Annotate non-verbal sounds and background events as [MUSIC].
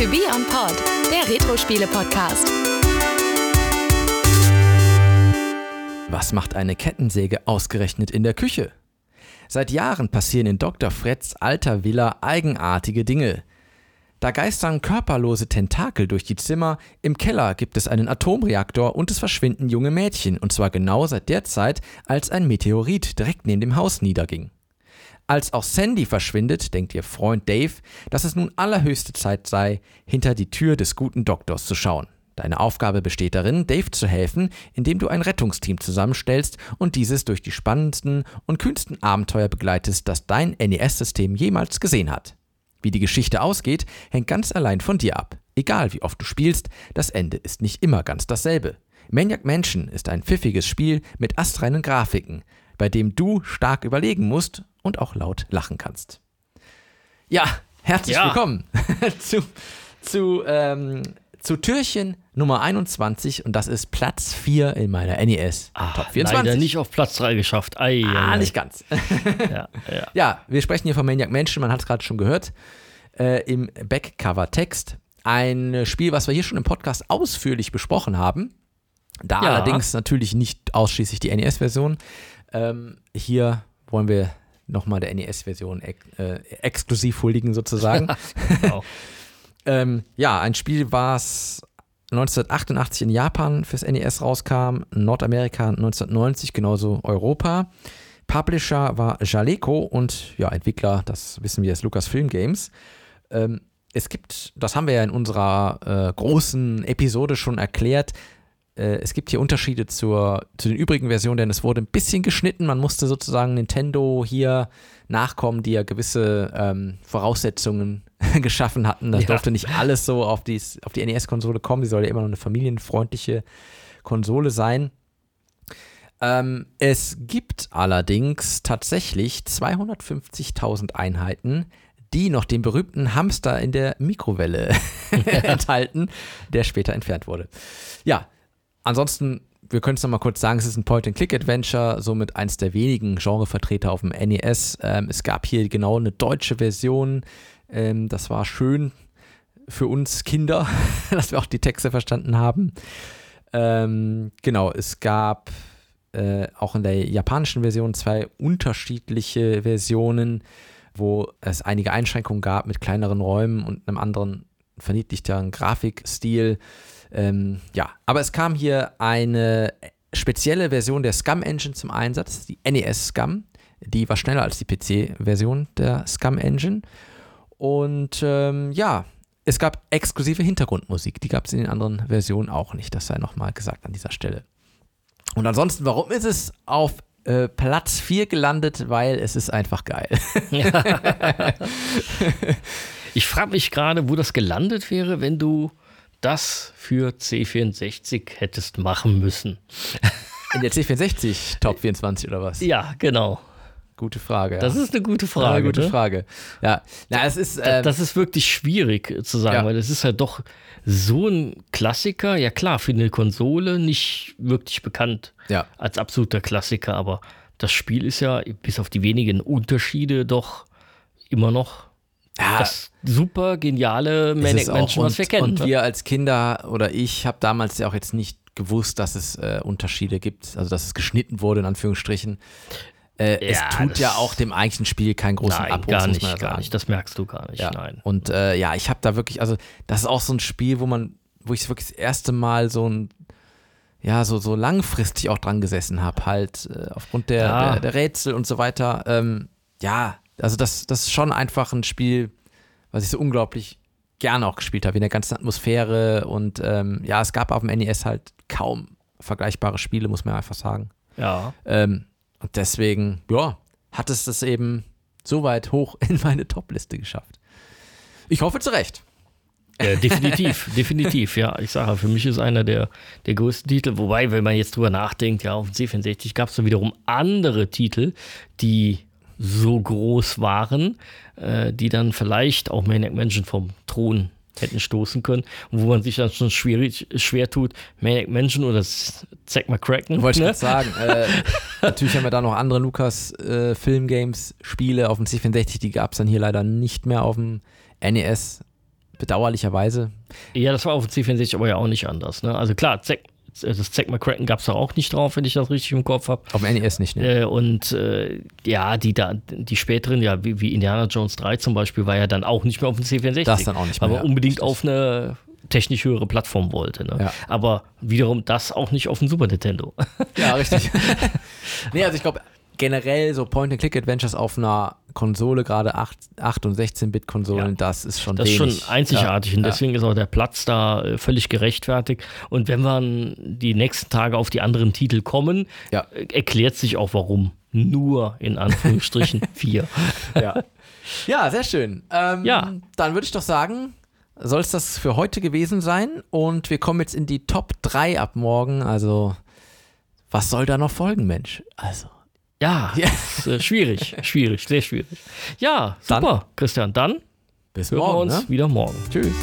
To Be On Pod, der Retro-Spiele-Podcast. Was macht eine Kettensäge ausgerechnet in der Küche? Seit Jahren passieren in Dr. Freds alter Villa eigenartige Dinge. Da geistern körperlose Tentakel durch die Zimmer, im Keller gibt es einen Atomreaktor und es verschwinden junge Mädchen, und zwar genau seit der Zeit, als ein Meteorit direkt neben dem Haus niederging. Als auch Sandy verschwindet, denkt ihr Freund Dave, dass es nun allerhöchste Zeit sei, hinter die Tür des guten Doktors zu schauen. Deine Aufgabe besteht darin, Dave zu helfen, indem du ein Rettungsteam zusammenstellst und dieses durch die spannendsten und kühnsten Abenteuer begleitest, das dein NES-System jemals gesehen hat. Wie die Geschichte ausgeht, hängt ganz allein von dir ab. Egal wie oft du spielst, das Ende ist nicht immer ganz dasselbe. Maniac Mansion ist ein pfiffiges Spiel mit astreinen Grafiken, bei dem du stark überlegen musst und auch laut lachen kannst. Ja, herzlich Ja. willkommen [LAUGHS] zu, zu, ähm, zu Türchen Nummer 21 und das ist Platz 4 in meiner NES Top 24. Ah, Leider nicht auf Platz 3 geschafft. Ei, Ah, ei, nicht ganz. [LAUGHS] Ja, ja. Ja, wir sprechen hier von Maniac Mansion, man hat es gerade schon gehört, äh, im Backcover-Text. Ein Spiel, was wir hier schon im Podcast ausführlich besprochen haben. Da Ja. allerdings natürlich nicht ausschließlich die NES-Version. Ähm, hier wollen wir nochmal der NES-Version ex äh, exklusiv huldigen sozusagen. [LAUGHS] Genau. ähm, ja, ein Spiel, was 1988 in Japan fürs NES rauskam, Nordamerika 1990, genauso Europa. Publisher war Jaleco und ja, Entwickler, das wissen wir, ist Lucasfilm Games. Ähm, es gibt, das haben wir ja in unserer äh, großen Episode schon erklärt, es gibt hier Unterschiede zur, zu den übrigen Versionen, denn es wurde ein bisschen geschnitten. Man musste sozusagen Nintendo hier nachkommen, die ja gewisse ähm, Voraussetzungen [LAUGHS] geschaffen hatten. Das Ja. durfte nicht alles so auf, dies, auf die NES-Konsole kommen. Sie soll ja immer noch eine familienfreundliche Konsole sein. Ähm, es gibt allerdings tatsächlich 250.000 Einheiten, die noch den berühmten Hamster in der Mikrowelle [LAUGHS] [LAUGHS] enthalten, der später entfernt wurde. Ja, ansonsten, wir können es nochmal kurz sagen, es ist ein Point-and-Click-Adventure, somit eins der wenigen Genrevertreter auf dem NES. Ähm, es gab hier genau eine deutsche Version. Ähm, das war schön für uns Kinder, [LAUGHS] dass wir auch die Texte verstanden haben. Ähm, genau, es gab äh, auch in der japanischen Version zwei unterschiedliche Versionen, wo es einige Einschränkungen gab mit kleineren Räumen und einem anderen verniedlichteren Grafikstil. Ähm, ja, aber es kam hier eine spezielle Version der Scum Engine zum Einsatz, die NES Scum. Die war schneller als die PC-Version der Scum Engine. Und ähm, ja, es gab exklusive Hintergrundmusik. Die gab es in den anderen Versionen auch nicht. Das sei nochmal gesagt an dieser Stelle. Und ansonsten, warum ist es auf äh, Platz 4 gelandet? Weil es ist einfach geil. [LAUGHS] Ich frage mich gerade, wo das gelandet wäre, wenn du das für C64 hättest machen müssen. In der C64 Top 24 oder was? Ja, genau. Gute Frage. Ja. Das ist eine gute Frage. eine gute ne? Frage. Ja, na, es ist. Ähm, Das ist wirklich schwierig zu sagen, Ja. weil es ist halt doch so ein Klassiker. Ja klar, für eine Konsole nicht wirklich bekannt ja. als absoluter Klassiker, aber das Spiel ist ja bis auf die wenigen Unterschiede doch immer noch Ja, das super geniale es auch- Mansion, was wir kennen. Und wir als Kinder oder ich habe damals ja auch jetzt nicht gewusst, dass es äh, Unterschiede gibt, also dass es geschnitten wurde, in Anführungsstrichen. Äh, es Ja, tut das- ja auch dem eigentlichen Spiel keinen großen Nein, Abbruch, gar nicht, ja gar nicht. Das merkst du gar nicht. Ja. Nein. Und äh, ja, ich habe da wirklich, also das ist auch so ein Spiel, wo man, wo ich wirklich das erste Mal so ein, ja, so, so langfristig auch dran gesessen habe, halt äh, aufgrund der, der, der Rätsel und so weiter. Ähm, ja, also das, das ist schon einfach ein Spiel, was ich so unglaublich gerne auch gespielt habe, in der ganzen Atmosphäre und ähm, ja, es gab auf dem NES halt kaum vergleichbare Spiele, muss man einfach sagen. Ja. Ähm, und deswegen, ja, hat es das eben so weit hoch in meine Top-Liste geschafft. Ich hoffe zu Recht. Ja, definitiv, [LAUGHS] definitiv, ja. Ich sage, für mich ist einer der, der größten Titel. Wobei, wenn man jetzt drüber nachdenkt, ja, auf dem C64 gab es dann wiederum andere Titel, die so groß waren, äh, die dann vielleicht auch Maniac Mansion vom Thron hätten stoßen können. Wo man sich dann schon schwierig, schwer tut, Maniac Mansion oder Zack McCracken. Wollte ich ne? sagen. Äh, [LAUGHS] natürlich haben wir da noch andere Lukas äh, Film Games Spiele auf dem C64, die gab es dann hier leider nicht mehr auf dem NES. bedauerlicherweise. Ja, das war auf dem C64 aber ja auch nicht anders. Ne? Also klar, Zack, das Zack McCracken gab es da auch nicht drauf, wenn ich das richtig im Kopf habe. Auf dem NES nicht, ne? Äh, und äh, ja, die, da, die späteren, ja, wie, wie Indiana Jones 3 zum Beispiel, war ja dann auch nicht mehr auf dem C64. Das dann auch nicht mehr, Aber ja, unbedingt richtig. auf eine technisch höhere Plattform wollte. Ne? Ja. Aber wiederum das auch nicht auf dem Super Nintendo. Ja, richtig. [LAUGHS] nee, also ich glaube, generell so Point-and-Click-Adventures auf einer Konsole, gerade 8, 8 und 16-Bit-Konsolen, Ja. das ist schon Das ist wenig. schon einzigartig Ja, und ja. deswegen ist auch der Platz da äh, völlig gerechtfertigt. Und wenn wir die nächsten Tage auf die anderen Titel kommen, Ja. äh, erklärt sich auch warum. Nur in Anführungsstrichen [LAUGHS] vier. ja. ja, sehr schön. Ähm, Ja. Dann würde ich doch sagen, soll es das für heute gewesen sein und wir kommen jetzt in die Top 3 ab morgen. Also, was soll da noch folgen, Mensch? Also, Ja, Ja. Ist, äh, schwierig, [LAUGHS] schwierig, sehr schwierig. Ja, Dann- super, Christian. Dann bis hören wir morgen. uns Ne? wieder morgen. Tschüss.